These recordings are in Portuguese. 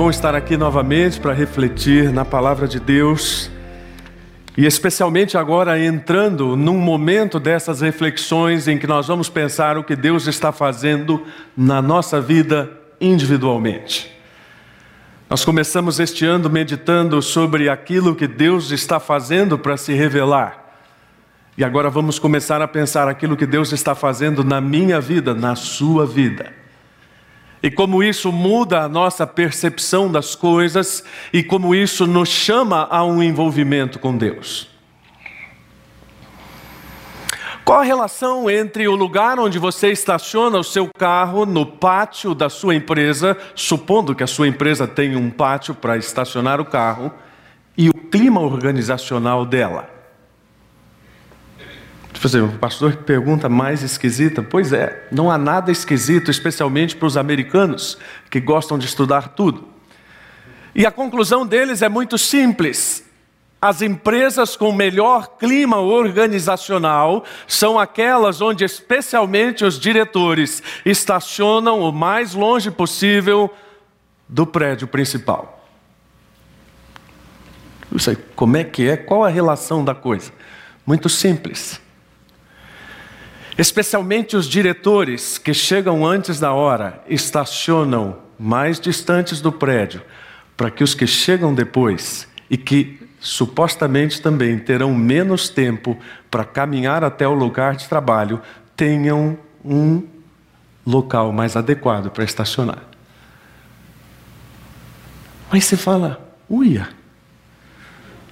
bom estar aqui novamente para refletir na palavra de Deus e especialmente agora entrando num momento dessas reflexões em que nós vamos pensar o que Deus está fazendo na nossa vida individualmente. Nós começamos este ano meditando sobre aquilo que Deus está fazendo para se revelar. E agora vamos começar a pensar aquilo que Deus está fazendo na minha vida, na sua vida e como isso muda a nossa percepção das coisas e como isso nos chama a um envolvimento com Deus. Qual a relação entre o lugar onde você estaciona o seu carro no pátio da sua empresa, supondo que a sua empresa tem um pátio para estacionar o carro, e o clima organizacional dela? Fazer, o pastor pergunta mais esquisita. Pois é, não há nada esquisito, especialmente para os americanos que gostam de estudar tudo. E a conclusão deles é muito simples. As empresas com melhor clima organizacional são aquelas onde, especialmente, os diretores estacionam o mais longe possível do prédio principal. Isso aí, como é que é? Qual a relação da coisa? Muito simples. Especialmente os diretores que chegam antes da hora estacionam mais distantes do prédio, para que os que chegam depois e que supostamente também terão menos tempo para caminhar até o lugar de trabalho tenham um local mais adequado para estacionar. Aí você fala, uia,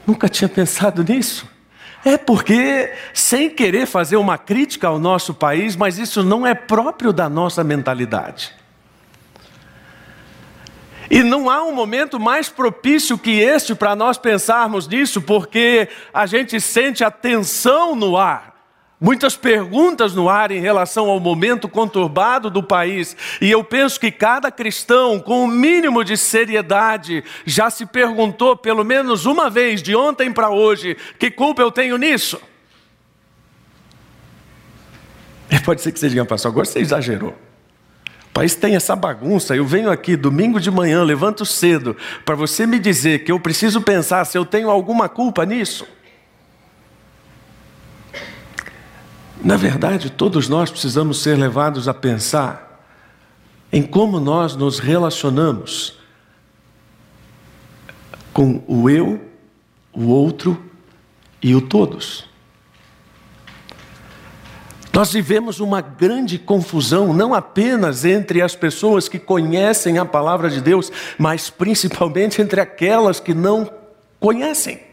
nunca tinha pensado nisso. É porque, sem querer fazer uma crítica ao nosso país, mas isso não é próprio da nossa mentalidade. E não há um momento mais propício que este para nós pensarmos nisso, porque a gente sente a tensão no ar. Muitas perguntas no ar em relação ao momento conturbado do país, e eu penso que cada cristão, com o um mínimo de seriedade, já se perguntou pelo menos uma vez, de ontem para hoje, que culpa eu tenho nisso? E pode ser que você diga, pastor, agora você exagerou. O país tem essa bagunça, eu venho aqui domingo de manhã, levanto cedo, para você me dizer que eu preciso pensar se eu tenho alguma culpa nisso. Na verdade, todos nós precisamos ser levados a pensar em como nós nos relacionamos com o eu, o outro e o todos. Nós vivemos uma grande confusão, não apenas entre as pessoas que conhecem a palavra de Deus, mas principalmente entre aquelas que não conhecem.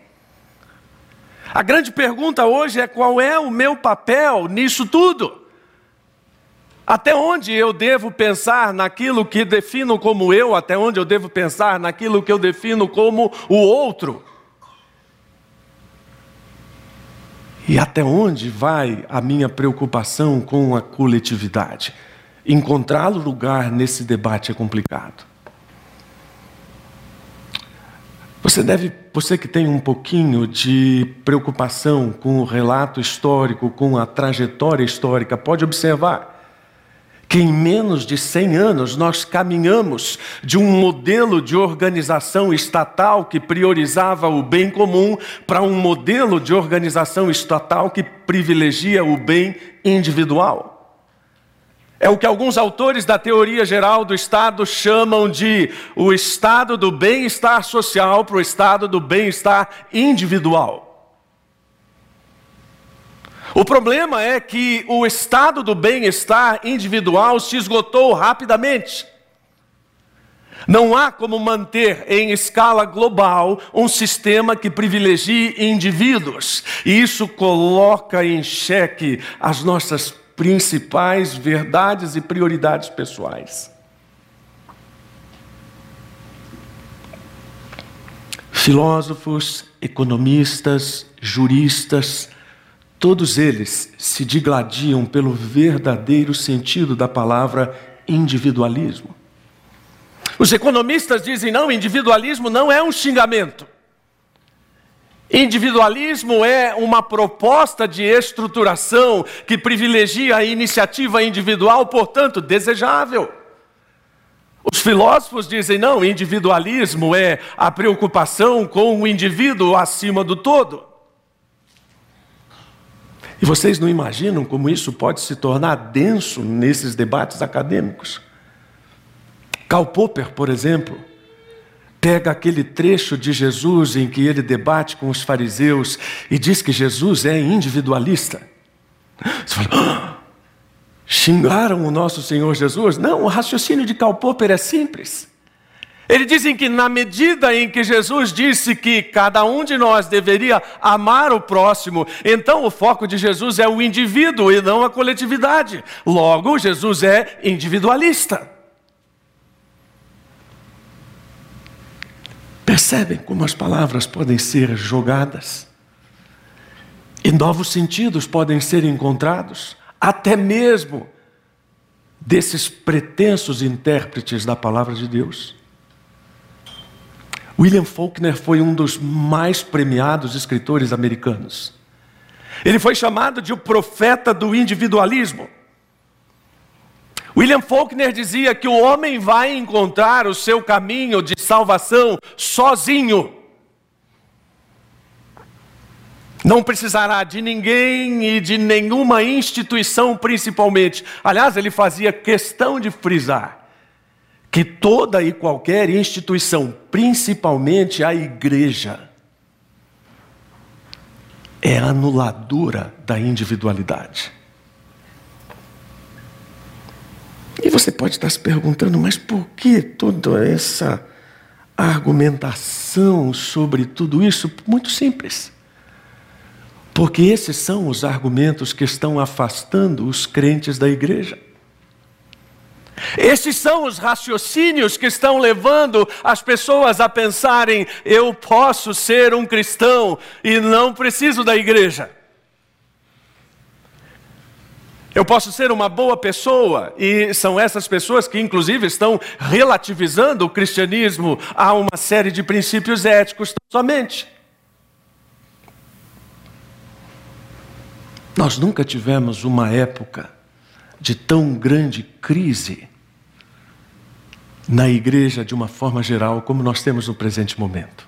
A grande pergunta hoje é: qual é o meu papel nisso tudo? Até onde eu devo pensar naquilo que defino como eu, até onde eu devo pensar naquilo que eu defino como o outro? E até onde vai a minha preocupação com a coletividade? Encontrar lugar nesse debate é complicado. Você deve, você que tem um pouquinho de preocupação com o relato histórico, com a trajetória histórica, pode observar que em menos de 100 anos nós caminhamos de um modelo de organização estatal que priorizava o bem comum para um modelo de organização estatal que privilegia o bem individual. É o que alguns autores da teoria geral do Estado chamam de o estado do bem-estar social para o estado do bem-estar individual. O problema é que o estado do bem-estar individual se esgotou rapidamente. Não há como manter em escala global um sistema que privilegie indivíduos, e isso coloca em xeque as nossas principais verdades e prioridades pessoais. Filósofos, economistas, juristas, todos eles se digladiam pelo verdadeiro sentido da palavra individualismo. Os economistas dizem: não, individualismo não é um xingamento. Individualismo é uma proposta de estruturação que privilegia a iniciativa individual, portanto, desejável. Os filósofos dizem: não, individualismo é a preocupação com o indivíduo acima do todo. E vocês não imaginam como isso pode se tornar denso nesses debates acadêmicos? Karl Popper, por exemplo, pega aquele trecho de Jesus em que ele debate com os fariseus e diz que Jesus é individualista. Você fala, ah, xingaram o nosso Senhor Jesus? Não, o raciocínio de Karl Popper é simples. Eles dizem que na medida em que Jesus disse que cada um de nós deveria amar o próximo, então o foco de Jesus é o indivíduo e não a coletividade. Logo, Jesus é individualista. Percebem como as palavras podem ser jogadas? E novos sentidos podem ser encontrados, até mesmo desses pretensos intérpretes da palavra de Deus. William Faulkner foi um dos mais premiados escritores americanos. Ele foi chamado de o profeta do individualismo. William Faulkner dizia que o homem vai encontrar o seu caminho de salvação sozinho. Não precisará de ninguém e de nenhuma instituição, principalmente. Aliás, ele fazia questão de frisar que toda e qualquer instituição, principalmente a igreja, é anuladora da individualidade. E você pode estar se perguntando, mas por que toda essa argumentação sobre tudo isso? Muito simples. Porque esses são os argumentos que estão afastando os crentes da igreja. Esses são os raciocínios que estão levando as pessoas a pensarem: eu posso ser um cristão e não preciso da igreja. Eu posso ser uma boa pessoa, e são essas pessoas que, inclusive, estão relativizando o cristianismo a uma série de princípios éticos somente. Nós nunca tivemos uma época de tão grande crise na igreja de uma forma geral como nós temos no presente momento.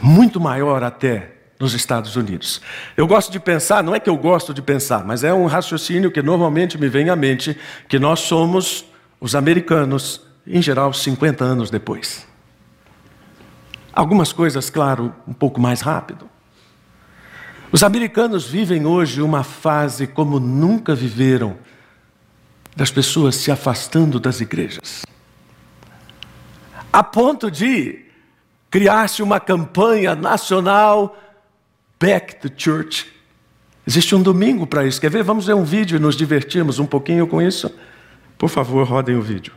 Muito maior até nos Estados Unidos. Eu gosto de pensar, não é que eu gosto de pensar, mas é um raciocínio que normalmente me vem à mente, que nós somos os americanos, em geral, 50 anos depois. Algumas coisas, claro, um pouco mais rápido. Os americanos vivem hoje uma fase como nunca viveram, das pessoas se afastando das igrejas. A ponto de criar-se uma campanha nacional Back to Church. Existe um domingo para isso. Quer ver? Vamos ver um vídeo e nos divertirmos um pouquinho com isso? Por favor, rodem o vídeo.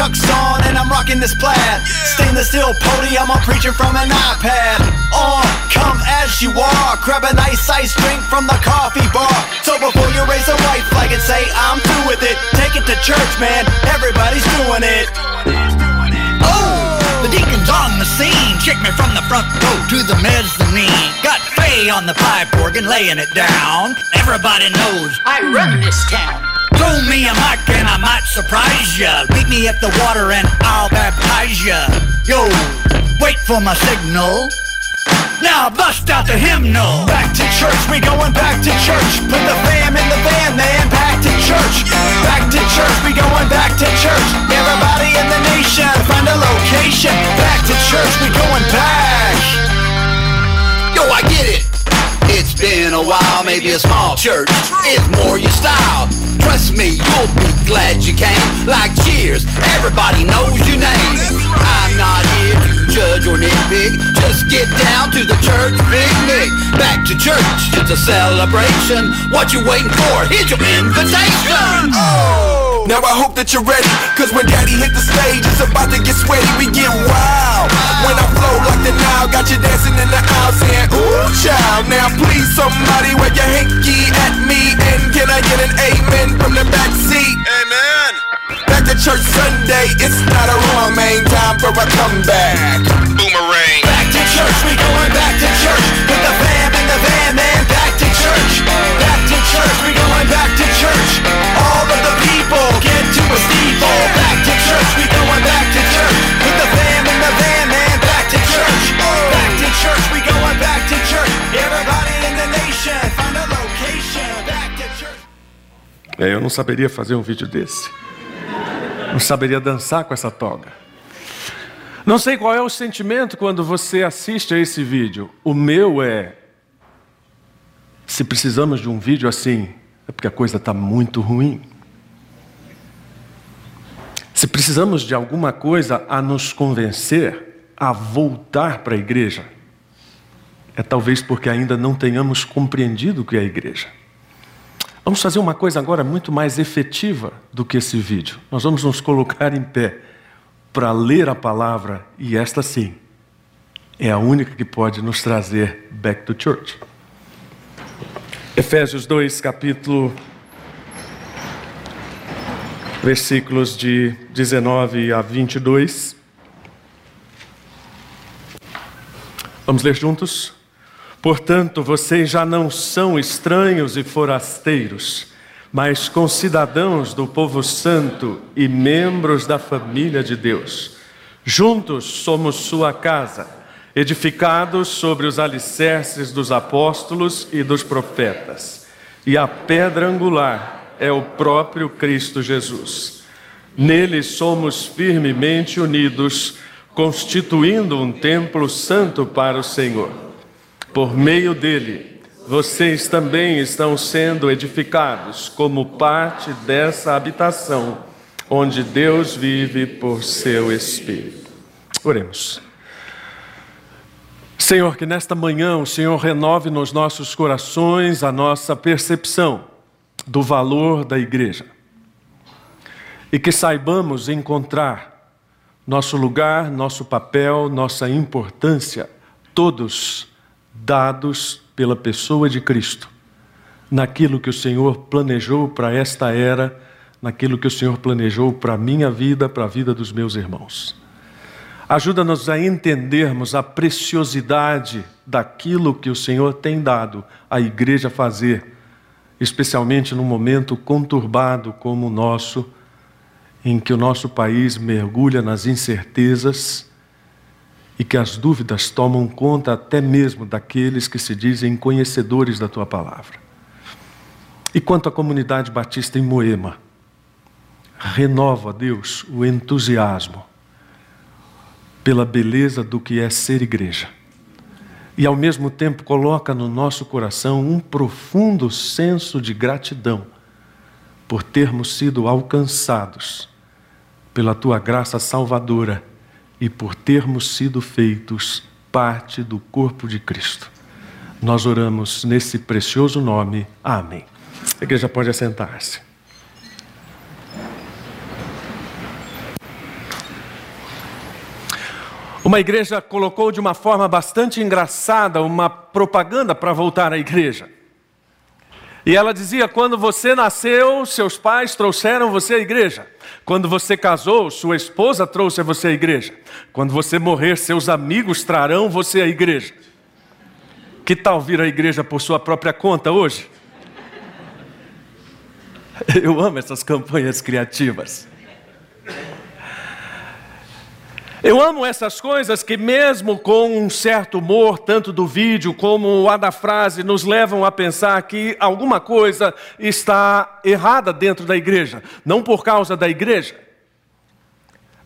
Chucks on and I'm rocking this plaid. Stainless steel podium, I'm preaching from an iPad. On, come as you are. Grab a nice ice drink from the coffee bar. So before you raise a white flag and say, I'm through with it, take it to church, man. Everybody's doing it. Oh, the deacon's on the scene. Check me from the front row to the mezzanine. Got on the pipe organ, laying it down. Everybody knows I run this town. Throw me a mic and I might surprise ya. Meet me at the water and I'll baptize ya. Yo, wait for my signal. Now bust out the hymnal. Back to church, we going back to church. Put the fam in the van, man. Back to church. Back to church, we going back to church. Everybody in the nation, find a location. Back to church, we going back. Yo, I get it. It's been a while, maybe a small church is more your style. Trust me, you'll be glad you came. Like cheers, everybody knows your name. I'm not here to judge your name. Just get down to the church picnic. Back to church, it's a celebration. What you waiting for? Here's your invitation. Now I hope that you're ready, cause when daddy hit the stage, it's about to get sweaty, we get wild. When I flow like the Nile, got you dancing in the aisle, saying, ooh, child. Now please, somebody wave your hanky at me, and can I get an amen from the back seat? Amen. Back to church Sunday, it's not a wrong main time for a comeback. Boomerang. Back to church, we going back to church. With the fam and the van, man, back to church. Back to church, we going back to church. É, eu não saberia fazer um vídeo desse. Não saberia dançar com essa toga. Não sei qual é o sentimento quando você assiste a esse vídeo. O meu é: se precisamos de um vídeo assim, é porque a coisa está muito ruim. Se precisamos de alguma coisa a nos convencer a voltar para a igreja, é talvez porque ainda não tenhamos compreendido o que é a igreja. Vamos fazer uma coisa agora muito mais efetiva do que esse vídeo. Nós vamos nos colocar em pé para ler a palavra, e esta sim é a única que pode nos trazer back to church. Efésios 2, capítulo, versículos de 19 a 22. Vamos ler juntos? Portanto, vocês já não são estranhos e forasteiros, mas concidadãos do povo santo e membros da família de Deus. Juntos somos sua casa, edificados sobre os alicerces dos apóstolos e dos profetas. E a pedra angular é o próprio Cristo Jesus. Nele somos firmemente unidos, constituindo um templo santo para o Senhor. Por meio dele, vocês também estão sendo edificados como parte dessa habitação, onde Deus vive por seu Espírito. Oremos. Senhor, que nesta manhã o Senhor renove nos nossos corações a nossa percepção do valor da igreja e que saibamos encontrar nosso lugar, nosso papel, nossa importância, todos dados pela pessoa de Cristo, naquilo que o Senhor planejou para esta era, naquilo que o Senhor planejou para a minha vida, para a vida dos meus irmãos. Ajuda-nos a entendermos a preciosidade daquilo que o Senhor tem dado à igreja fazer, especialmente num momento conturbado como o nosso, em que o nosso país mergulha nas incertezas e que as dúvidas tomam conta até mesmo daqueles que se dizem conhecedores da tua palavra. E quanto à comunidade batista em Moema, renova, Deus, o entusiasmo pela beleza do que é ser igreja. E ao mesmo tempo coloca no nosso coração um profundo senso de gratidão por termos sido alcançados pela tua graça salvadora e por termos sido feitos parte do corpo de Cristo. Nós oramos nesse precioso nome. Amém. A igreja pode assentar-se. Uma igreja colocou de uma forma bastante engraçada uma propaganda para voltar à igreja. E ela dizia: quando você nasceu, seus pais trouxeram você à igreja. Quando você casou, sua esposa trouxe você à igreja. Quando você morrer, seus amigos trarão você à igreja. Que tal vir à igreja por sua própria conta hoje? Eu amo essas campanhas criativas. Eu amo essas coisas que, mesmo com um certo humor, tanto do vídeo como a da frase, nos levam a pensar que alguma coisa está errada dentro da igreja. Não por causa da igreja,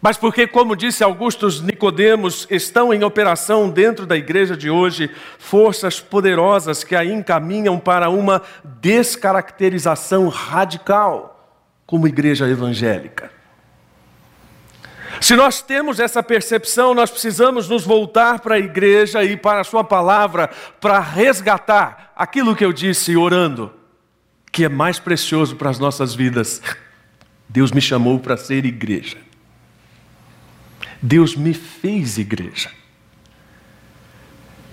mas porque, como disse Augustus Nicodemos, estão em operação dentro da igreja de hoje forças poderosas que a encaminham para uma descaracterização radical como igreja evangélica. Se nós temos essa percepção, nós precisamos nos voltar para a igreja e para a Sua palavra para resgatar aquilo que eu disse orando, que é mais precioso para as nossas vidas. Deus me chamou para ser igreja. Deus me fez igreja.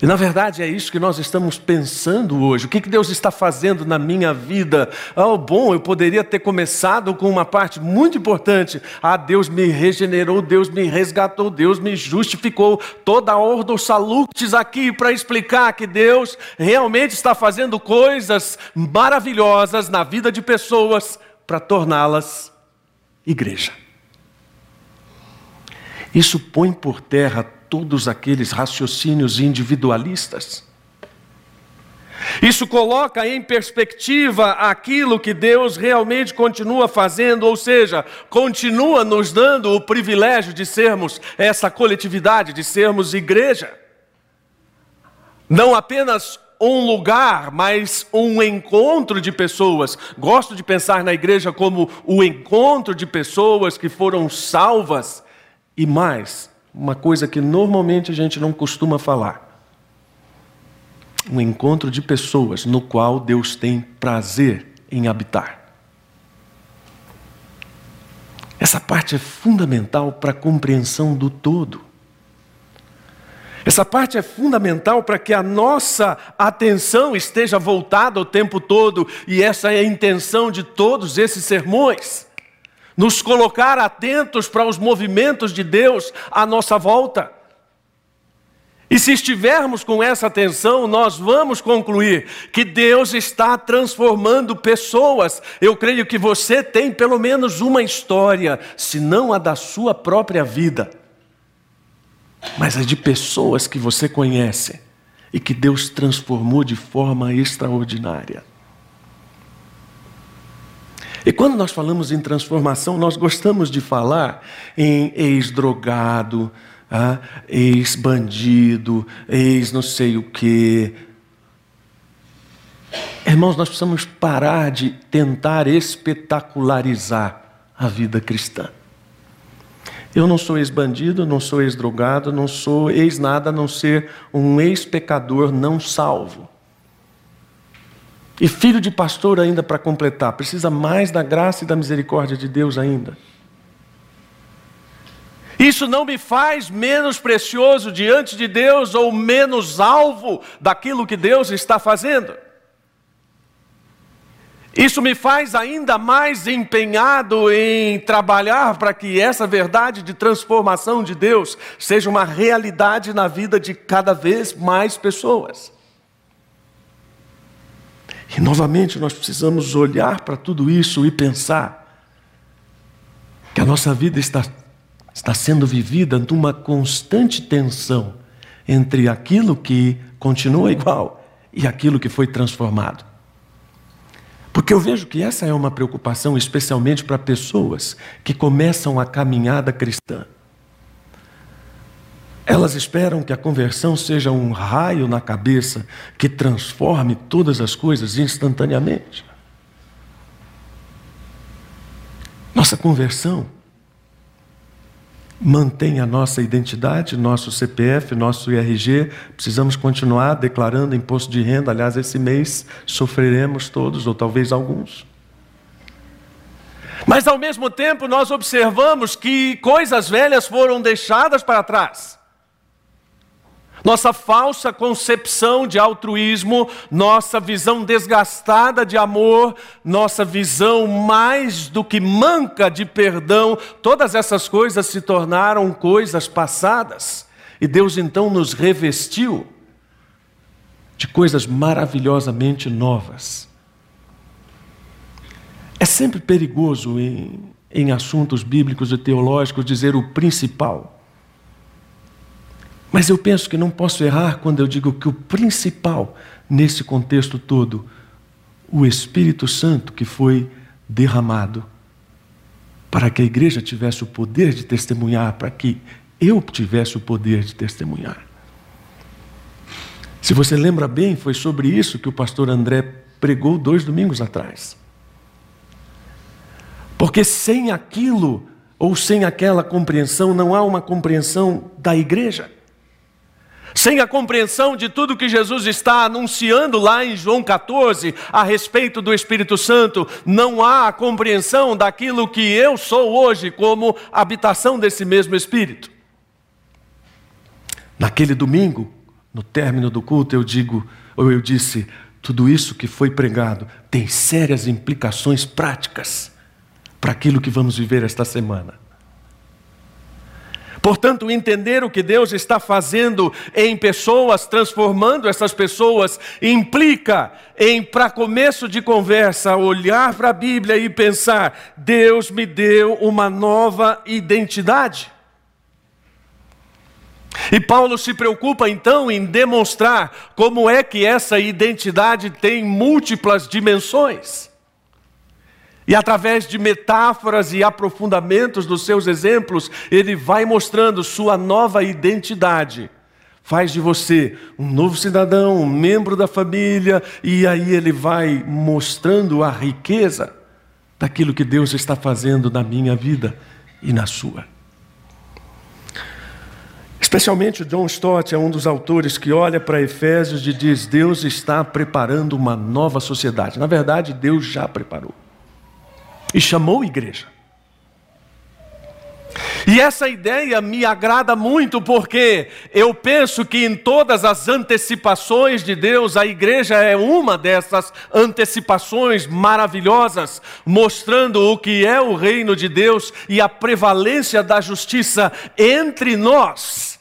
E na verdade é isso que nós estamos pensando hoje. O que Deus está fazendo na minha vida? Oh, bom, eu poderia ter começado com uma parte muito importante. Ah, Deus me regenerou, Deus me resgatou, Deus me justificou. Toda a ordo salutes aqui para explicar que Deus realmente está fazendo coisas maravilhosas na vida de pessoas para torná-las igreja. Isso põe por terra todos aqueles raciocínios individualistas. Isso coloca em perspectiva aquilo que Deus realmente continua fazendo, ou seja, continua nos dando o privilégio de sermos essa coletividade, de sermos igreja. Não apenas um lugar, mas um encontro de pessoas. Gosto de pensar na igreja como o encontro de pessoas que foram salvas e mais, uma coisa que normalmente a gente não costuma falar. Um encontro de pessoas no qual Deus tem prazer em habitar. Essa parte é fundamental para a compreensão do todo. Essa parte é fundamental para que a nossa atenção esteja voltada o tempo todo, e essa é a intenção de todos esses sermões nos colocar atentos para os movimentos de Deus à nossa volta. E se estivermos com essa atenção, nós vamos concluir que Deus está transformando pessoas. Eu creio que você tem pelo menos uma história, se não a da sua própria vida, mas a de pessoas que você conhece e que Deus transformou de forma extraordinária. E quando nós falamos em transformação, nós gostamos de falar em ex-drogado, ah, ex-bandido, ex-não sei o quê. Irmãos, nós precisamos parar de tentar espetacularizar a vida cristã. Eu não sou ex-bandido, não sou ex-drogado, não sou ex-nada a não ser um ex-pecador não salvo. E filho de pastor ainda para completar, precisa mais da graça e da misericórdia de Deus ainda. Isso não me faz menos precioso diante de Deus ou menos alvo daquilo que Deus está fazendo. Isso me faz ainda mais empenhado em trabalhar para que essa verdade de transformação de Deus seja uma realidade na vida de cada vez mais pessoas. E novamente nós precisamos olhar para tudo isso e pensar que a nossa vida está, está sendo vivida numa constante tensão entre aquilo que continua igual e aquilo que foi transformado. Porque eu vejo que essa é uma preocupação, especialmente para pessoas que começam a caminhada cristã. Elas esperam que a conversão seja um raio na cabeça que transforme todas as coisas instantaneamente. Nossa conversão mantém a nossa identidade, nosso CPF, nosso IRG. Precisamos continuar declarando imposto de renda. Aliás, esse mês sofreremos todos, ou talvez alguns. Mas ao mesmo tempo, nós observamos que coisas velhas foram deixadas para trás. Nossa falsa concepção de altruísmo, nossa visão desgastada de amor, nossa visão mais do que manca de perdão, todas essas coisas se tornaram coisas passadas. E Deus então nos revestiu de coisas maravilhosamente novas. É sempre perigoso em, em assuntos bíblicos e teológicos dizer o principal. Mas eu penso que não posso errar quando eu digo que o principal nesse contexto todo, o Espírito Santo que foi derramado para que a igreja tivesse o poder de testemunhar, para que eu tivesse o poder de testemunhar. Se você lembra bem, foi sobre isso que o pastor André pregou dois domingos atrás. Porque sem aquilo ou sem aquela compreensão, não há uma compreensão da igreja. Sem a compreensão de tudo que Jesus está anunciando lá em João 14 a respeito do Espírito Santo, não há a compreensão daquilo que eu sou hoje como habitação desse mesmo Espírito. Naquele domingo, no término do culto, eu digo, ou eu disse, tudo isso que foi pregado tem sérias implicações práticas para aquilo que vamos viver esta semana. Portanto, entender o que Deus está fazendo em pessoas, transformando essas pessoas, implica em, para começo de conversa, olhar para a Bíblia e pensar: Deus me deu uma nova identidade. E Paulo se preocupa então em demonstrar como é que essa identidade tem múltiplas dimensões. E através de metáforas e aprofundamentos dos seus exemplos, ele vai mostrando sua nova identidade. Faz de você um novo cidadão, um membro da família, e aí ele vai mostrando a riqueza daquilo que Deus está fazendo na minha vida e na sua. Especialmente John Stott é um dos autores que olha para Efésios e diz: Deus está preparando uma nova sociedade. Na verdade, Deus já preparou e chamou igreja. E essa ideia me agrada muito porque eu penso que em todas as antecipações de Deus, a igreja é uma dessas antecipações maravilhosas, mostrando o que é o reino de Deus e a prevalência da justiça entre nós.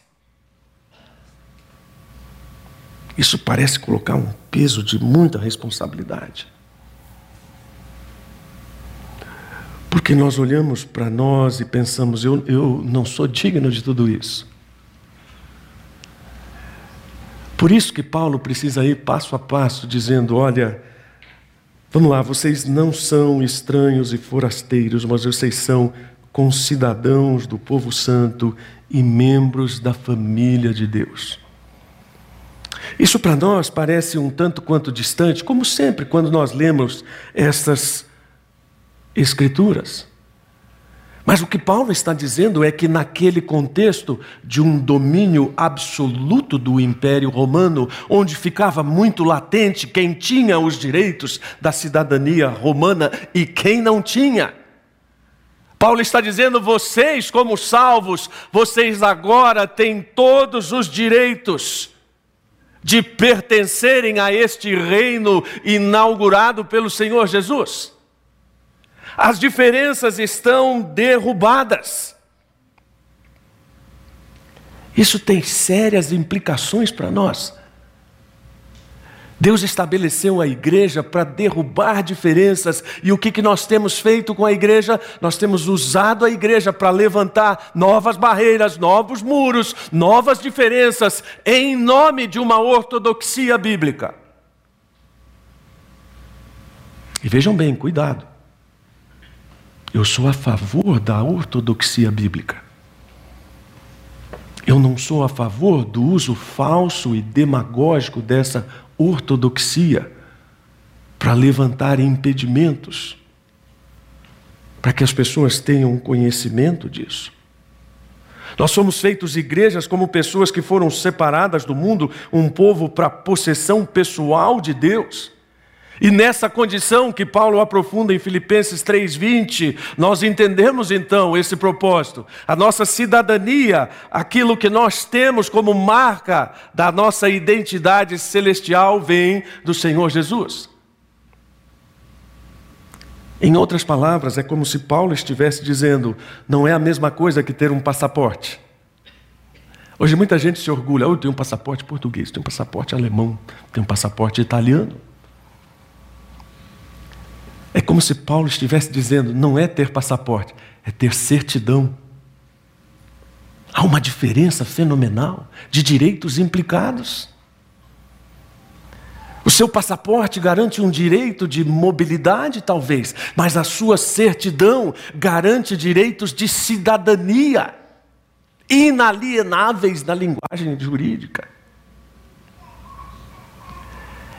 Isso parece colocar um peso de muita responsabilidade. Porque nós olhamos para nós e pensamos, eu, eu não sou digno de tudo isso. Por isso que Paulo precisa ir passo a passo, dizendo: olha, vamos lá, vocês não são estranhos e forasteiros, mas vocês são concidadãos do povo santo e membros da família de Deus. Isso para nós parece um tanto quanto distante, como sempre quando nós lemos essas Escrituras. Mas o que Paulo está dizendo é que, naquele contexto de um domínio absoluto do Império Romano, onde ficava muito latente quem tinha os direitos da cidadania romana e quem não tinha. Paulo está dizendo: vocês, como salvos, vocês agora têm todos os direitos de pertencerem a este reino inaugurado pelo Senhor Jesus. As diferenças estão derrubadas. Isso tem sérias implicações para nós. Deus estabeleceu a igreja para derrubar diferenças, e o que, que nós temos feito com a igreja? Nós temos usado a igreja para levantar novas barreiras, novos muros, novas diferenças, em nome de uma ortodoxia bíblica. E vejam bem, cuidado. Eu sou a favor da ortodoxia bíblica. Eu não sou a favor do uso falso e demagógico dessa ortodoxia para levantar impedimentos, para que as pessoas tenham conhecimento disso. Nós somos feitos igrejas como pessoas que foram separadas do mundo, um povo para possessão pessoal de Deus. E nessa condição que Paulo aprofunda em Filipenses 3:20, nós entendemos então esse propósito. A nossa cidadania, aquilo que nós temos como marca da nossa identidade celestial vem do Senhor Jesus. Em outras palavras, é como se Paulo estivesse dizendo: não é a mesma coisa que ter um passaporte. Hoje muita gente se orgulha, oh, eu tenho um passaporte português, tenho um passaporte alemão, tenho um passaporte italiano. É como se Paulo estivesse dizendo: não é ter passaporte, é ter certidão. Há uma diferença fenomenal de direitos implicados. O seu passaporte garante um direito de mobilidade, talvez, mas a sua certidão garante direitos de cidadania, inalienáveis na linguagem jurídica.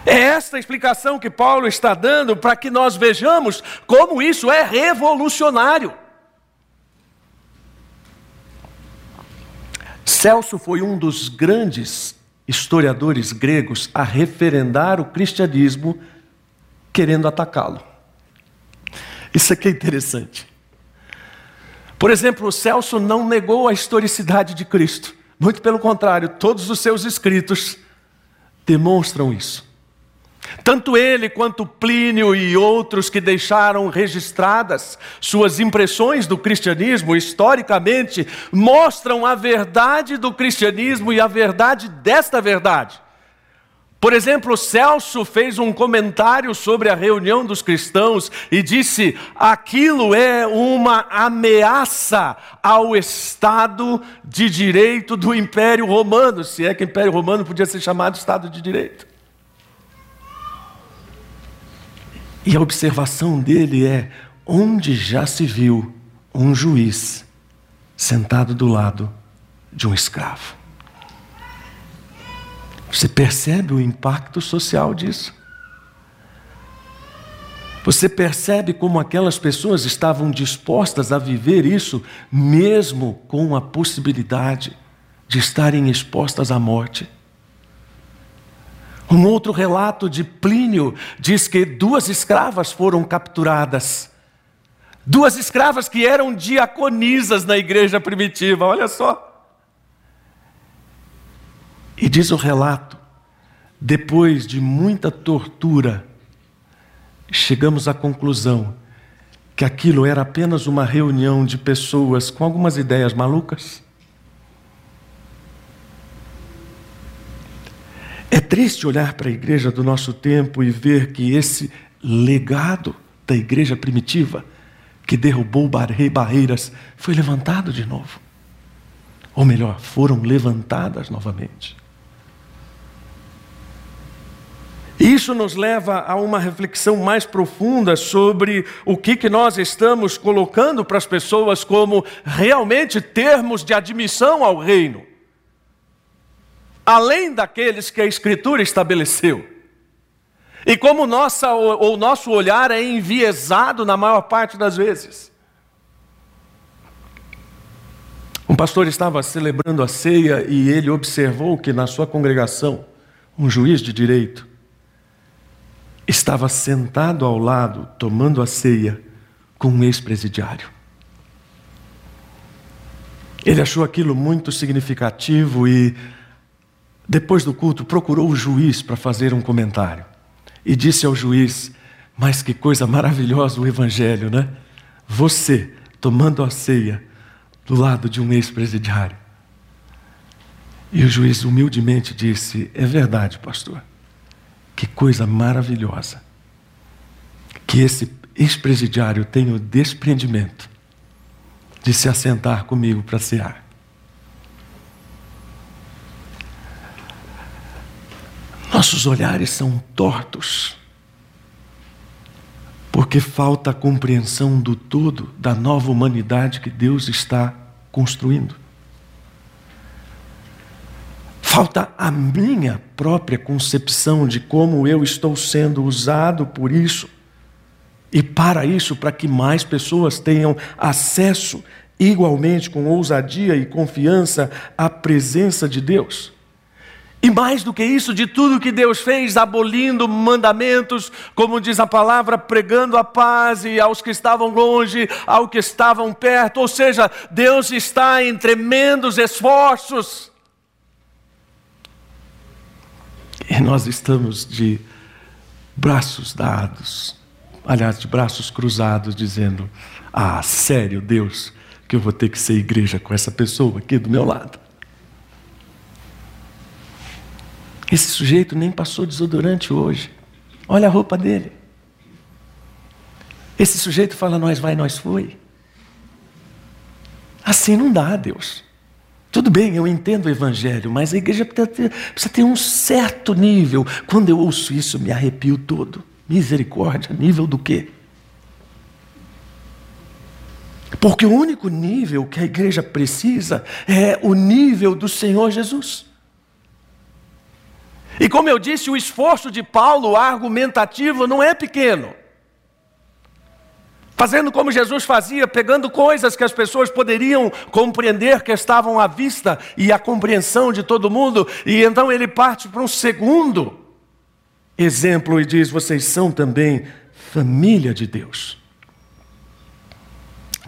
É esta explicação que Paulo está dando para que nós vejamos como isso é revolucionário. Celso foi um dos grandes historiadores gregos a referendar o cristianismo querendo atacá-lo. Isso aqui é interessante. Por exemplo, Celso não negou a historicidade de Cristo. Muito pelo contrário, todos os seus escritos demonstram isso. Tanto ele quanto Plínio e outros que deixaram registradas suas impressões do cristianismo historicamente mostram a verdade do cristianismo e a verdade desta verdade. Por exemplo, Celso fez um comentário sobre a reunião dos cristãos e disse: aquilo é uma ameaça ao Estado de Direito do Império Romano, se é que o Império Romano podia ser chamado Estado de Direito. E a observação dele é: onde já se viu um juiz sentado do lado de um escravo? Você percebe o impacto social disso? Você percebe como aquelas pessoas estavam dispostas a viver isso, mesmo com a possibilidade de estarem expostas à morte? Um outro relato de Plínio diz que duas escravas foram capturadas. Duas escravas que eram diaconisas na igreja primitiva, olha só. E diz o relato, depois de muita tortura, chegamos à conclusão que aquilo era apenas uma reunião de pessoas com algumas ideias malucas. É triste olhar para a igreja do nosso tempo e ver que esse legado da igreja primitiva, que derrubou barreiras, foi levantado de novo. Ou melhor, foram levantadas novamente. Isso nos leva a uma reflexão mais profunda sobre o que, que nós estamos colocando para as pessoas como realmente termos de admissão ao reino além daqueles que a Escritura estabeleceu. E como nossa, o, o nosso olhar é enviesado na maior parte das vezes. Um pastor estava celebrando a ceia e ele observou que na sua congregação, um juiz de direito estava sentado ao lado, tomando a ceia, com um ex-presidiário. Ele achou aquilo muito significativo e depois do culto, procurou o juiz para fazer um comentário e disse ao juiz: Mas que coisa maravilhosa o Evangelho, né? Você tomando a ceia do lado de um ex-presidiário. E o juiz humildemente disse: É verdade, pastor. Que coisa maravilhosa. Que esse ex-presidiário tenha o desprendimento de se assentar comigo para cear. Nossos olhares são tortos, porque falta a compreensão do todo da nova humanidade que Deus está construindo. Falta a minha própria concepção de como eu estou sendo usado por isso e para isso, para que mais pessoas tenham acesso igualmente com ousadia e confiança à presença de Deus. E mais do que isso, de tudo que Deus fez, abolindo mandamentos, como diz a palavra, pregando a paz e aos que estavam longe, ao que estavam perto, ou seja, Deus está em tremendos esforços. E nós estamos de braços dados, aliás, de braços cruzados, dizendo: Ah, sério, Deus, que eu vou ter que ser igreja com essa pessoa aqui do meu lado. Esse sujeito nem passou desodorante hoje. Olha a roupa dele. Esse sujeito fala nós vai, nós foi. Assim não dá, Deus. Tudo bem, eu entendo o Evangelho, mas a igreja precisa ter, precisa ter um certo nível. Quando eu ouço isso, me arrepio todo. Misericórdia, nível do quê? Porque o único nível que a igreja precisa é o nível do Senhor Jesus. E como eu disse, o esforço de Paulo argumentativo não é pequeno. fazendo como Jesus fazia, pegando coisas que as pessoas poderiam compreender que estavam à vista e à compreensão de todo mundo, e então ele parte para um segundo exemplo e diz: Vocês são também família de Deus.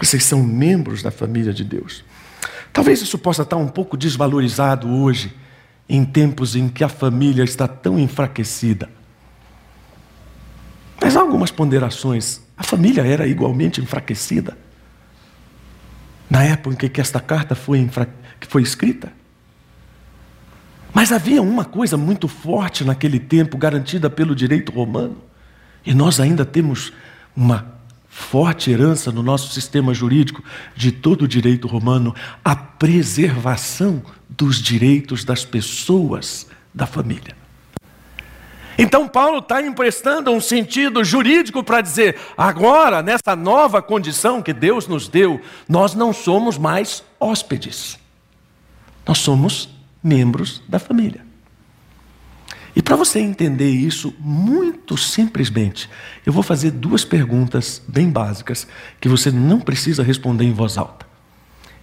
Vocês são membros da família de Deus. Talvez isso possa estar um pouco desvalorizado hoje, em tempos em que a família está tão enfraquecida. Mas há algumas ponderações. A família era igualmente enfraquecida. Na época em que esta carta foi, foi escrita. Mas havia uma coisa muito forte naquele tempo, garantida pelo direito romano, e nós ainda temos uma forte herança no nosso sistema jurídico de todo o direito romano, a preservação dos direitos das pessoas da família. Então, Paulo está emprestando um sentido jurídico para dizer: agora, nessa nova condição que Deus nos deu, nós não somos mais hóspedes, nós somos membros da família. E para você entender isso muito simplesmente, eu vou fazer duas perguntas bem básicas que você não precisa responder em voz alta.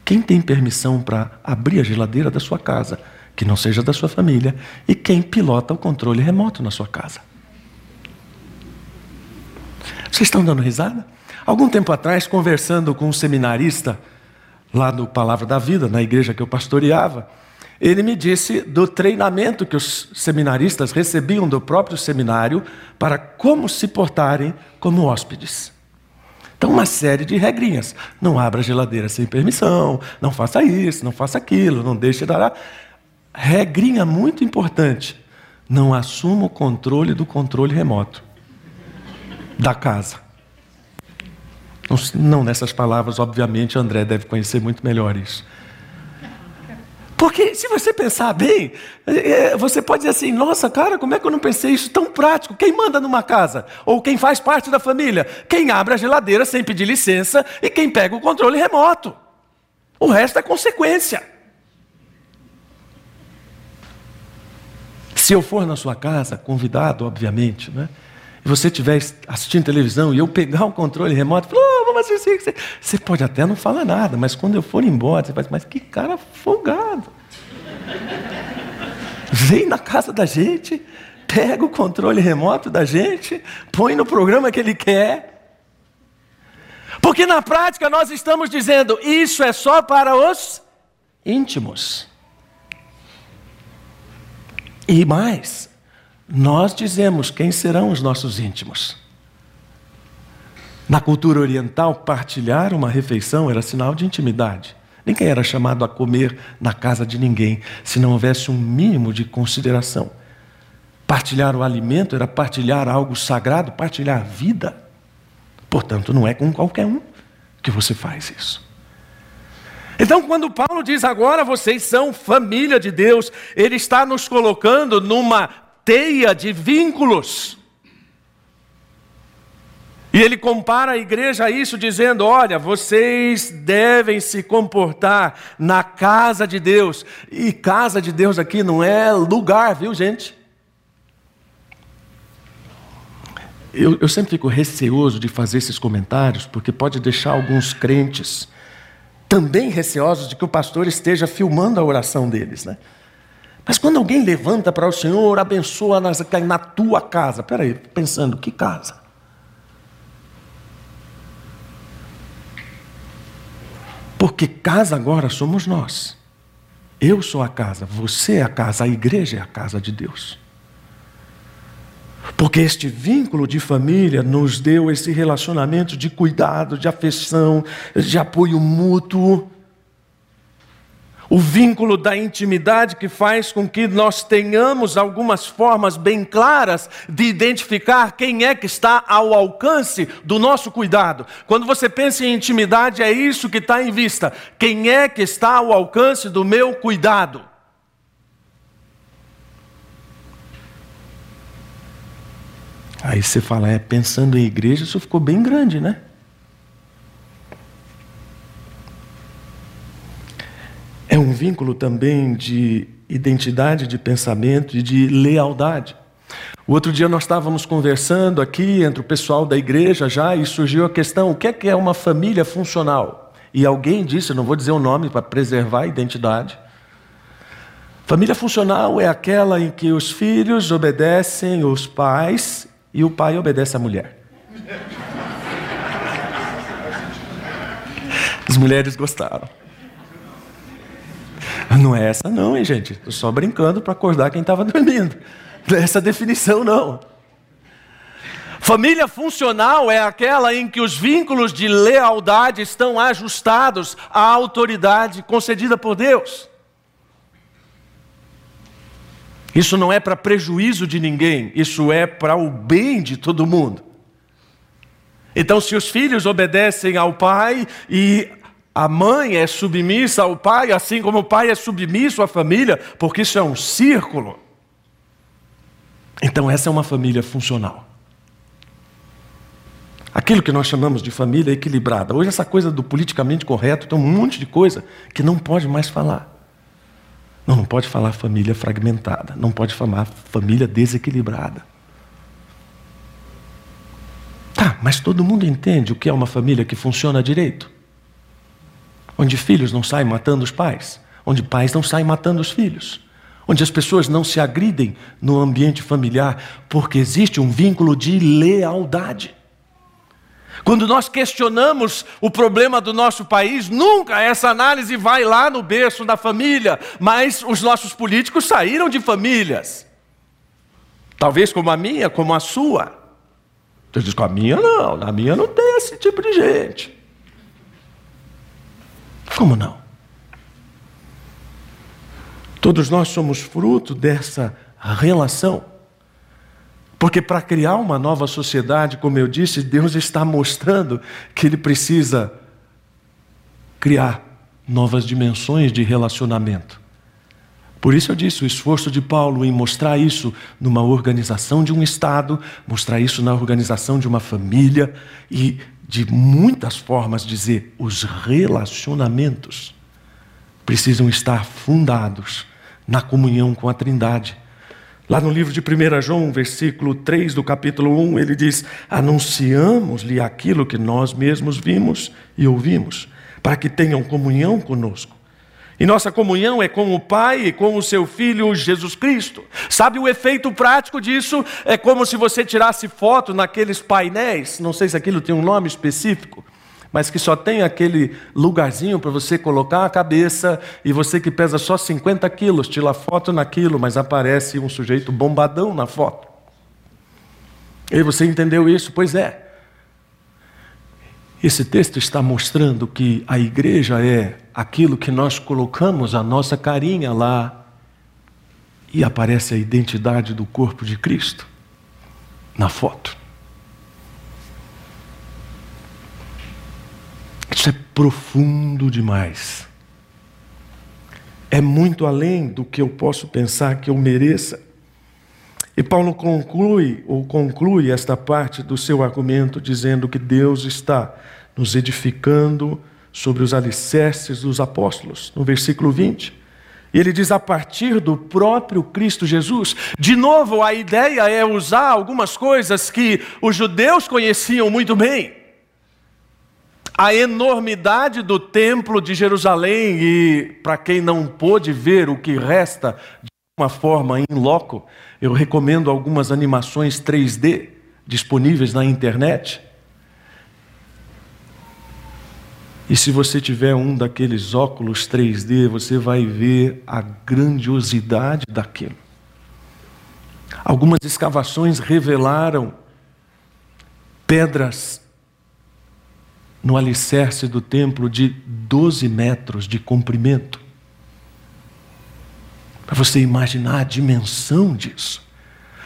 Quem tem permissão para abrir a geladeira da sua casa? que não seja da sua família, e quem pilota o controle remoto na sua casa. Vocês estão dando risada? Algum tempo atrás, conversando com um seminarista lá no Palavra da Vida, na igreja que eu pastoreava, ele me disse do treinamento que os seminaristas recebiam do próprio seminário para como se portarem como hóspedes. Então, uma série de regrinhas. Não abra a geladeira sem permissão, não faça isso, não faça aquilo, não deixe dar regrinha muito importante: não assuma o controle do controle remoto da casa. Não, nessas palavras, obviamente, André deve conhecer muito melhor isso. Porque se você pensar bem, é, você pode dizer assim: nossa, cara, como é que eu não pensei isso tão prático? Quem manda numa casa? Ou quem faz parte da família? Quem abre a geladeira sem pedir licença e quem pega o controle remoto. O resto é consequência. Se eu for na sua casa, convidado, obviamente, né? e você estiver assistindo televisão e eu pegar o controle remoto, falar, assistir. Você pode até não falar nada, mas quando eu for embora, você vai mas que cara folgado. Vem na casa da gente, pega o controle remoto da gente, põe no programa que ele quer. Porque na prática nós estamos dizendo, isso é só para os íntimos. E mais, nós dizemos quem serão os nossos íntimos. Na cultura oriental, partilhar uma refeição era sinal de intimidade. Ninguém era chamado a comer na casa de ninguém se não houvesse um mínimo de consideração. Partilhar o alimento era partilhar algo sagrado, partilhar a vida. Portanto, não é com qualquer um que você faz isso. Então, quando Paulo diz agora vocês são família de Deus, ele está nos colocando numa teia de vínculos. E ele compara a igreja a isso, dizendo: Olha, vocês devem se comportar na casa de Deus. E casa de Deus aqui não é lugar, viu, gente? Eu, eu sempre fico receoso de fazer esses comentários, porque pode deixar alguns crentes também receosos de que o pastor esteja filmando a oração deles, né? Mas quando alguém levanta para o Senhor, abençoa na, na tua casa. Peraí, pensando, que casa? Porque casa agora somos nós. Eu sou a casa, você é a casa, a igreja é a casa de Deus. Porque este vínculo de família nos deu esse relacionamento de cuidado, de afeição, de apoio mútuo. O vínculo da intimidade que faz com que nós tenhamos algumas formas bem claras de identificar quem é que está ao alcance do nosso cuidado. Quando você pensa em intimidade, é isso que está em vista. Quem é que está ao alcance do meu cuidado? Aí você fala, é, pensando em igreja, isso ficou bem grande, né? É um vínculo também de identidade de pensamento e de lealdade. O outro dia nós estávamos conversando aqui entre o pessoal da igreja já e surgiu a questão: o que é, que é uma família funcional? E alguém disse, não vou dizer o nome para preservar a identidade. Família funcional é aquela em que os filhos obedecem os pais e o pai obedece a mulher. As mulheres gostaram. Não é essa, não, hein, gente? Estou só brincando para acordar quem estava dormindo. Não é essa definição, não. Família funcional é aquela em que os vínculos de lealdade estão ajustados à autoridade concedida por Deus. Isso não é para prejuízo de ninguém, isso é para o bem de todo mundo. Então, se os filhos obedecem ao pai e a mãe é submissa ao pai, assim como o pai é submisso à família, porque isso é um círculo. Então, essa é uma família funcional. Aquilo que nós chamamos de família equilibrada. Hoje, essa coisa do politicamente correto tem um monte de coisa que não pode mais falar. Não, não pode falar família fragmentada, não pode falar família desequilibrada. Tá, mas todo mundo entende o que é uma família que funciona direito? Onde filhos não saem matando os pais, onde pais não saem matando os filhos, onde as pessoas não se agridem no ambiente familiar, porque existe um vínculo de lealdade. Quando nós questionamos o problema do nosso país, nunca essa análise vai lá no berço da família, mas os nossos políticos saíram de famílias. Talvez como a minha, como a sua. Você diz, com a minha não, na minha não tem esse tipo de gente. Como não? Todos nós somos fruto dessa relação. Porque para criar uma nova sociedade, como eu disse, Deus está mostrando que Ele precisa criar novas dimensões de relacionamento. Por isso eu disse o esforço de Paulo em mostrar isso numa organização de um Estado, mostrar isso na organização de uma família e de muitas formas dizer os relacionamentos precisam estar fundados na comunhão com a Trindade. Lá no livro de 1 João, versículo 3 do capítulo 1, ele diz: Anunciamos-lhe aquilo que nós mesmos vimos e ouvimos, para que tenham comunhão conosco. E nossa comunhão é com o Pai e com o seu Filho Jesus Cristo. Sabe o efeito prático disso? É como se você tirasse foto naqueles painéis, não sei se aquilo tem um nome específico, mas que só tem aquele lugarzinho para você colocar a cabeça e você que pesa só 50 quilos, tira foto naquilo, mas aparece um sujeito bombadão na foto. E você entendeu isso? Pois é. Esse texto está mostrando que a igreja é aquilo que nós colocamos a nossa carinha lá e aparece a identidade do corpo de Cristo na foto. Isso é profundo demais. É muito além do que eu posso pensar que eu mereça. E Paulo conclui ou conclui esta parte do seu argumento dizendo que Deus está nos edificando sobre os alicerces dos apóstolos, no versículo 20. E ele diz a partir do próprio Cristo Jesus. De novo, a ideia é usar algumas coisas que os judeus conheciam muito bem a enormidade do templo de Jerusalém e para quem não pôde ver o que resta uma forma em loco, eu recomendo algumas animações 3D disponíveis na internet. E se você tiver um daqueles óculos 3D, você vai ver a grandiosidade daquilo. Algumas escavações revelaram pedras no alicerce do templo de 12 metros de comprimento. Para você imaginar a dimensão disso.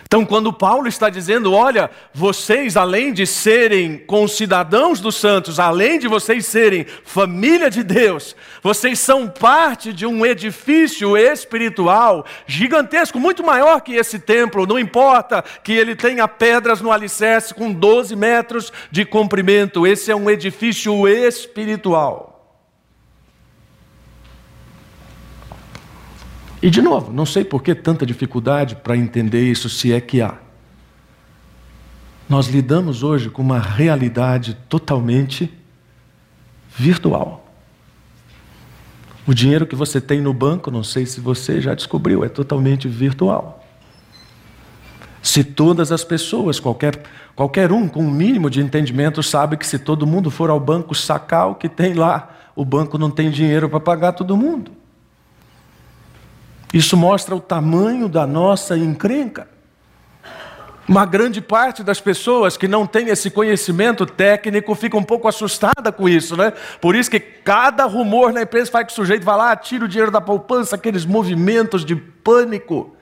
Então, quando Paulo está dizendo, olha, vocês, além de serem concidadãos dos santos, além de vocês serem família de Deus, vocês são parte de um edifício espiritual gigantesco, muito maior que esse templo. Não importa que ele tenha pedras no alicerce com 12 metros de comprimento, esse é um edifício espiritual. E de novo, não sei por que tanta dificuldade para entender isso, se é que há. Nós lidamos hoje com uma realidade totalmente virtual. O dinheiro que você tem no banco, não sei se você já descobriu, é totalmente virtual. Se todas as pessoas, qualquer, qualquer um com um mínimo de entendimento, sabe que se todo mundo for ao banco sacar o que tem lá, o banco não tem dinheiro para pagar todo mundo. Isso mostra o tamanho da nossa encrenca. Uma grande parte das pessoas que não tem esse conhecimento técnico fica um pouco assustada com isso, né? Por isso que cada rumor na empresa faz que o sujeito vai lá, tira o dinheiro da poupança, aqueles movimentos de pânico.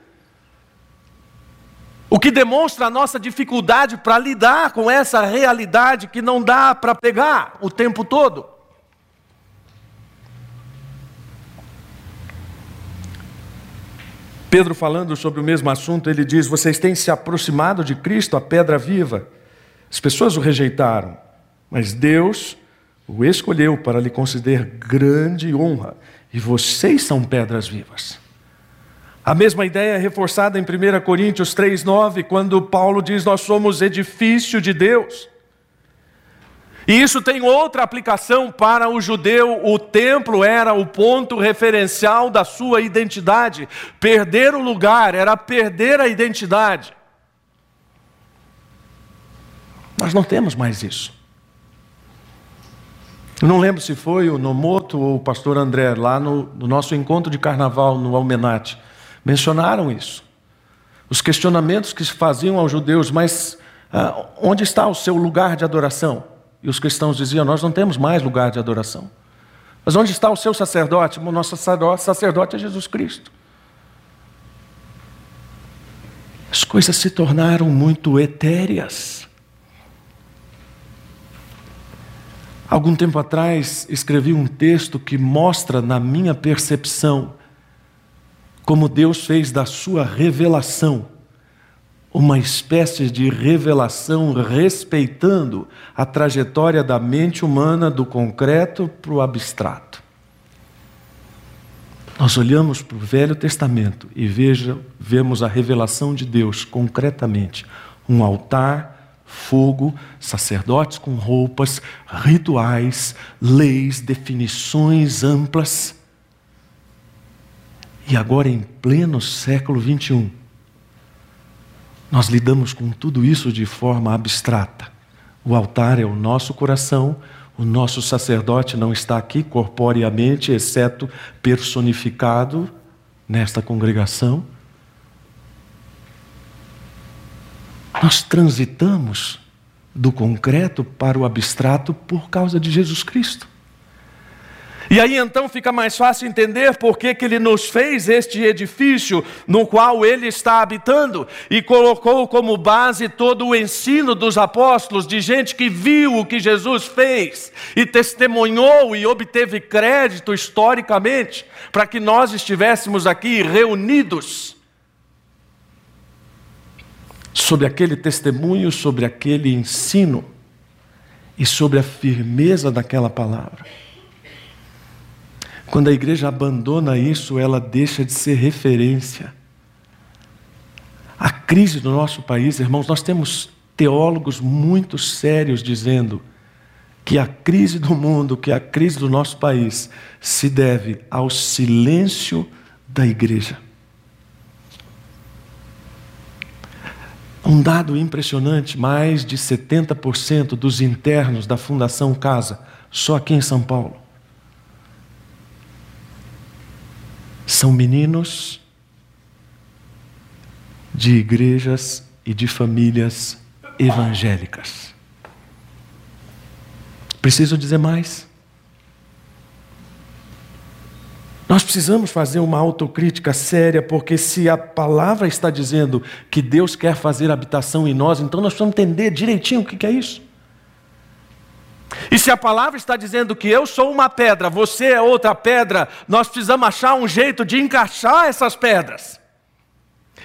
O que demonstra a nossa dificuldade para lidar com essa realidade que não dá para pegar o tempo todo. Pedro, falando sobre o mesmo assunto, ele diz: Vocês têm se aproximado de Cristo, a pedra viva. As pessoas o rejeitaram, mas Deus o escolheu para lhe conceder grande honra, e vocês são pedras vivas. A mesma ideia é reforçada em 1 Coríntios 3,9, quando Paulo diz: Nós somos edifício de Deus. E isso tem outra aplicação para o judeu. O templo era o ponto referencial da sua identidade. Perder o lugar era perder a identidade. Nós não temos mais isso. Eu não lembro se foi o Nomoto ou o pastor André, lá no, no nosso encontro de carnaval no Almenate, mencionaram isso. Os questionamentos que se faziam aos judeus, mas ah, onde está o seu lugar de adoração? E os cristãos diziam: Nós não temos mais lugar de adoração. Mas onde está o seu sacerdote? O nosso sacerdote é Jesus Cristo. As coisas se tornaram muito etéreas. Algum tempo atrás escrevi um texto que mostra, na minha percepção, como Deus fez da sua revelação uma espécie de revelação respeitando a trajetória da mente humana do concreto para o abstrato. Nós olhamos para o Velho Testamento e veja, vemos a revelação de Deus concretamente: um altar, fogo, sacerdotes com roupas, rituais, leis, definições amplas. E agora, em pleno século 21, nós lidamos com tudo isso de forma abstrata. O altar é o nosso coração, o nosso sacerdote não está aqui corporeamente, exceto personificado nesta congregação. Nós transitamos do concreto para o abstrato por causa de Jesus Cristo. E aí então fica mais fácil entender por que, que ele nos fez este edifício no qual ele está habitando e colocou como base todo o ensino dos apóstolos, de gente que viu o que Jesus fez e testemunhou e obteve crédito historicamente para que nós estivéssemos aqui reunidos. Sobre aquele testemunho, sobre aquele ensino e sobre a firmeza daquela palavra. Quando a igreja abandona isso, ela deixa de ser referência. A crise do nosso país, irmãos, nós temos teólogos muito sérios dizendo que a crise do mundo, que a crise do nosso país se deve ao silêncio da igreja. Um dado impressionante: mais de 70% dos internos da Fundação Casa, só aqui em São Paulo, são meninos de igrejas e de famílias evangélicas. Preciso dizer mais? Nós precisamos fazer uma autocrítica séria, porque se a palavra está dizendo que Deus quer fazer habitação em nós, então nós precisamos entender direitinho o que é isso. E se a palavra está dizendo que eu sou uma pedra, você é outra pedra, nós precisamos achar um jeito de encaixar essas pedras.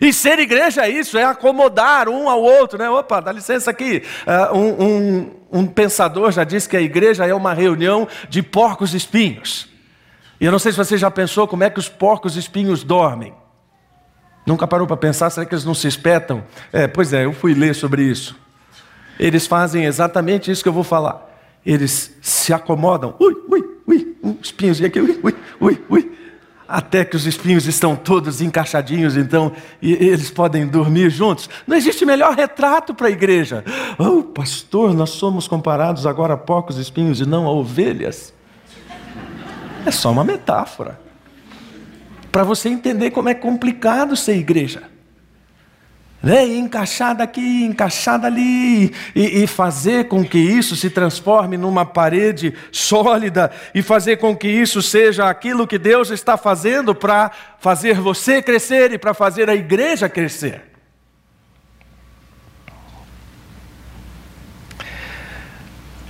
E ser igreja é isso, é acomodar um ao outro, né? Opa, dá licença aqui. Uh, um, um, um pensador já disse que a igreja é uma reunião de porcos espinhos. E eu não sei se você já pensou como é que os porcos espinhos dormem. Nunca parou para pensar, será que eles não se espetam? É, pois é, eu fui ler sobre isso. eles fazem exatamente isso que eu vou falar. Eles se acomodam, ui, ui, ui, espinhos, e aqui, ui, ui, ui, ui, até que os espinhos estão todos encaixadinhos, então e eles podem dormir juntos. Não existe melhor retrato para a igreja. Oh, pastor, nós somos comparados agora a porcos espinhos e não a ovelhas. É só uma metáfora. Para você entender como é complicado ser igreja. Né? Encaixada aqui, encaixada ali, e, e, fazer com que isso se transforme numa parede sólida, e fazer com que isso seja aquilo que Deus está fazendo para fazer você crescer e para fazer a igreja crescer.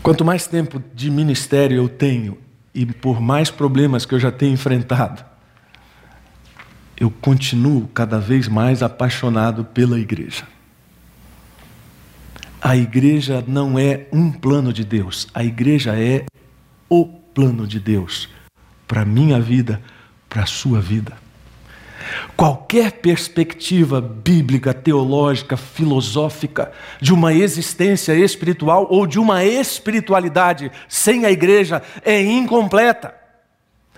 Quanto mais tempo de ministério eu tenho, e por mais problemas que eu já tenho enfrentado, eu continuo cada vez mais apaixonado pela igreja. A igreja não é um plano de Deus, a igreja é o plano de Deus para a minha vida, para a sua vida. Qualquer perspectiva bíblica, teológica, filosófica de uma existência espiritual ou de uma espiritualidade sem a igreja é incompleta,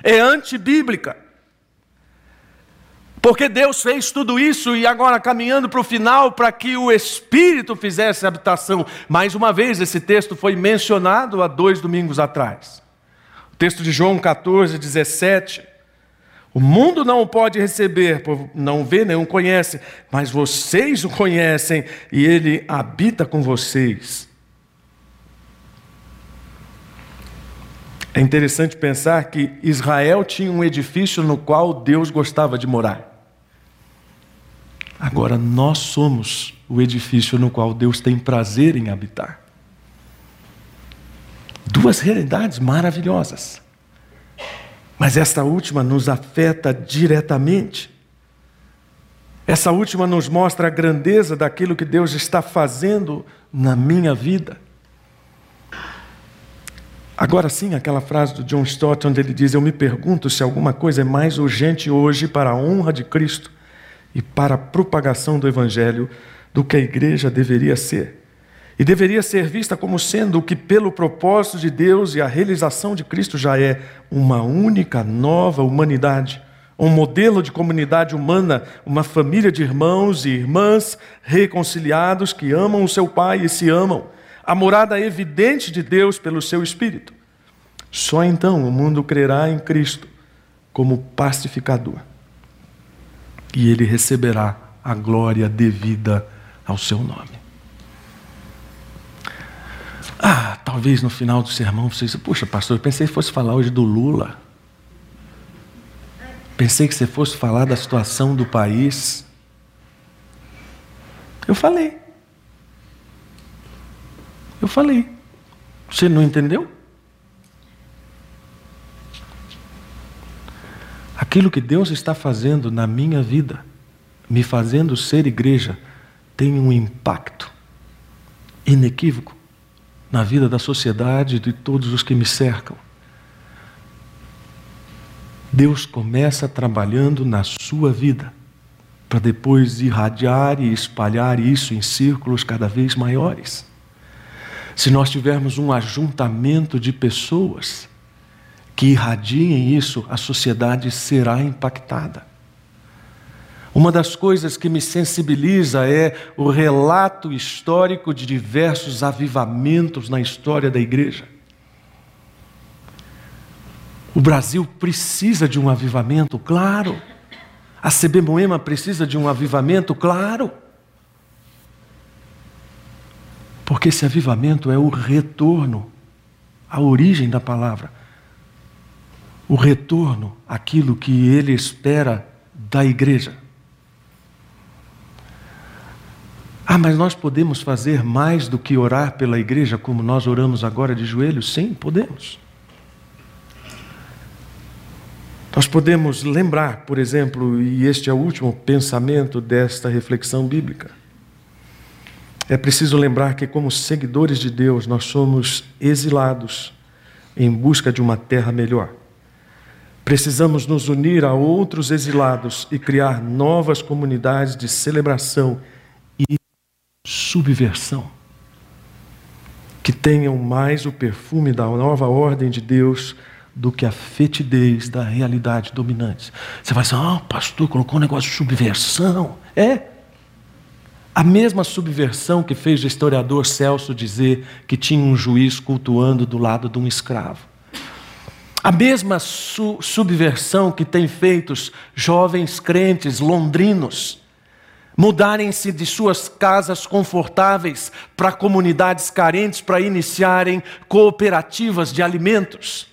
é antibíblica. Porque Deus fez tudo isso e agora caminhando para o final para que o Espírito fizesse habitação. Mais uma vez, esse texto foi mencionado há dois domingos atrás. O texto de João 14, 17. O mundo não o pode receber, não vê nem o conhece, mas vocês o conhecem e ele habita com vocês. É interessante pensar que Israel tinha um edifício no qual Deus gostava de morar. Agora nós somos o edifício no qual Deus tem prazer em habitar. Duas realidades maravilhosas. Mas esta última nos afeta diretamente. Essa última nos mostra a grandeza daquilo que Deus está fazendo na minha vida. Agora sim, aquela frase do John Stott, onde ele diz: Eu me pergunto se alguma coisa é mais urgente hoje para a honra de Cristo e para a propagação do Evangelho do que a igreja deveria ser. E deveria ser vista como sendo o que, pelo propósito de Deus e a realização de Cristo, já é uma única nova humanidade, um modelo de comunidade humana, uma família de irmãos e irmãs reconciliados que amam o seu Pai e se amam, a morada evidente de Deus pelo seu Espírito. Só então o mundo crerá em Cristo como pacificador e ele receberá a glória devida ao seu nome. Ah, talvez no final do sermão você diga, puxa, pastor, eu pensei que fosse falar hoje do Lula. Pensei que você fosse falar da situação do país. Eu falei. Eu falei. Você não entendeu? Aquilo que Deus está fazendo na minha vida, me fazendo ser igreja, tem um impacto inequívoco na vida da sociedade e de todos os que me cercam. Deus começa trabalhando na sua vida, para depois irradiar e espalhar isso em círculos cada vez maiores. Se nós tivermos um ajuntamento de pessoas que irradiem isso, a sociedade será impactada. Uma das coisas que me sensibiliza é o relato histórico de diversos avivamentos na história da igreja. O Brasil precisa de um avivamento, claro. A CB Moema precisa de um avivamento, claro. Porque esse avivamento é o retorno à origem da palavra o retorno àquilo que ele espera da igreja. Ah, mas nós podemos fazer mais do que orar pela igreja como nós oramos agora de joelhos? Sim, podemos. Nós podemos lembrar, por exemplo, e este é o último pensamento desta reflexão bíblica. É preciso lembrar que, como seguidores de Deus, nós somos exilados em busca de uma terra melhor. Precisamos nos unir a outros exilados e criar novas comunidades de celebração e subversão. que tenham mais o perfume da nova ordem de Deus do que a fetidez da realidade dominante. Você vai dizer, ah, o pastor colocou um negócio de subversão. É. A mesma subversão que fez o historiador Celso dizer que tinha um juiz cultuando do lado de um escravo. A mesma su subversão que tem feito os jovens crentes londrinos mudarem-se de suas casas confortáveis para comunidades carentes para iniciarem cooperativas de alimentos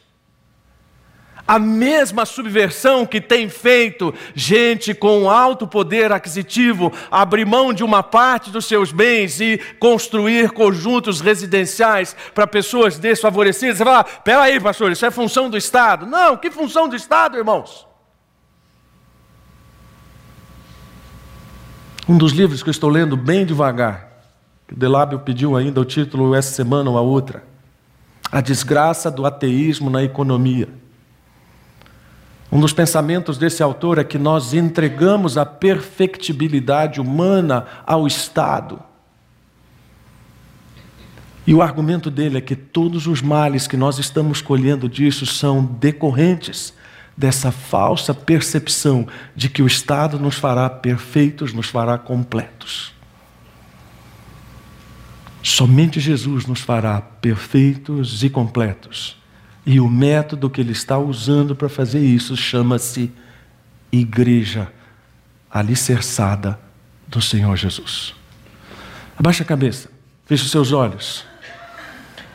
a mesma subversão que tem feito gente com alto poder aquisitivo abrir mão de uma parte dos seus bens e construir conjuntos residenciais para pessoas desfavorecidas. Você fala, peraí, pastor, isso é função do Estado. Não, que função do Estado, irmãos? Um dos livros que eu estou lendo bem devagar, que o Delábio pediu ainda o título essa semana ou a outra, A Desgraça do Ateísmo na Economia. Um dos pensamentos desse autor é que nós entregamos a perfectibilidade humana ao Estado. E o argumento dele é que todos os males que nós estamos colhendo disso são decorrentes dessa falsa percepção de que o Estado nos fará perfeitos, nos fará completos. Somente Jesus nos fará perfeitos e completos. E o método que ele está usando para fazer isso chama-se igreja alicerçada do Senhor Jesus. Abaixa a cabeça, feche os seus olhos.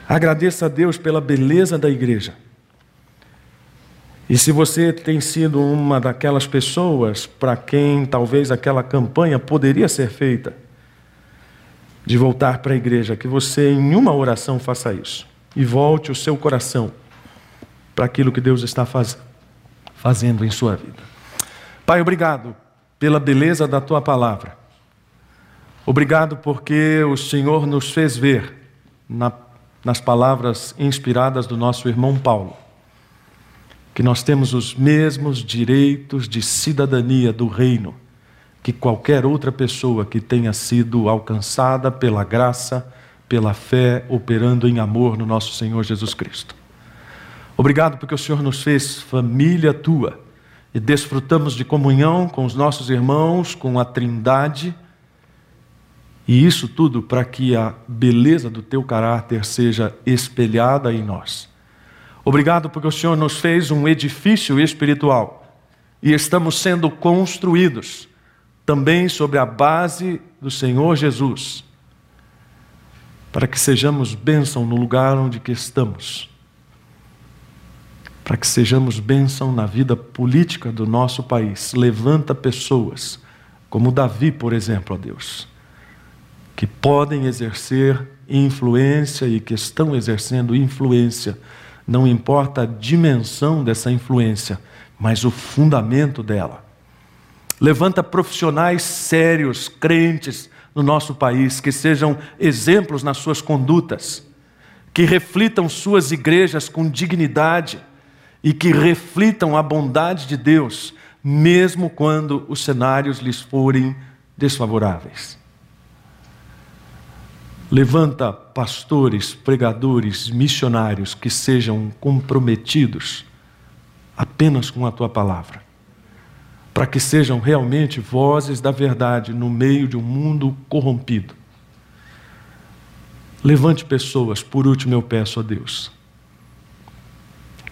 Agradeça a Deus pela beleza da igreja. E se você tem sido uma daquelas pessoas para quem talvez aquela campanha poderia ser feita, de voltar para a igreja, que você em uma oração faça isso e volte o seu coração para aquilo que Deus está faz, fazendo em sua vida. Pai, obrigado pela beleza da tua palavra. Obrigado porque o Senhor nos fez ver na, nas palavras inspiradas do nosso irmão Paulo que nós temos os mesmos direitos de cidadania do reino que qualquer outra pessoa que tenha sido alcançada pela graça, pela fé, operando em amor no nosso Senhor Jesus Cristo. Obrigado porque o Senhor nos fez família tua e desfrutamos de comunhão com os nossos irmãos, com a Trindade. E isso tudo para que a beleza do teu caráter seja espelhada em nós. Obrigado porque o Senhor nos fez um edifício espiritual e estamos sendo construídos também sobre a base do Senhor Jesus, para que sejamos bênção no lugar onde que estamos para que sejamos bênção na vida política do nosso país. Levanta pessoas, como Davi, por exemplo, ó Deus, que podem exercer influência e que estão exercendo influência. Não importa a dimensão dessa influência, mas o fundamento dela. Levanta profissionais sérios, crentes no nosso país, que sejam exemplos nas suas condutas, que reflitam suas igrejas com dignidade e que reflitam a bondade de Deus, mesmo quando os cenários lhes forem desfavoráveis. Levanta pastores, pregadores, missionários que sejam comprometidos apenas com a tua palavra, para que sejam realmente vozes da verdade no meio de um mundo corrompido. Levante pessoas, por último eu peço a Deus,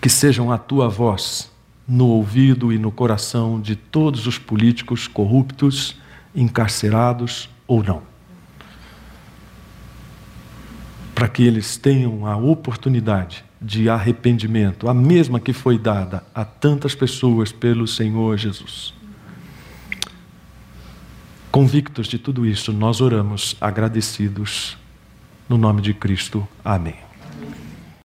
que sejam a tua voz no ouvido e no coração de todos os políticos corruptos, encarcerados ou não. Para que eles tenham a oportunidade de arrependimento, a mesma que foi dada a tantas pessoas pelo Senhor Jesus. Convictos de tudo isso, nós oramos agradecidos no nome de Cristo. Amém.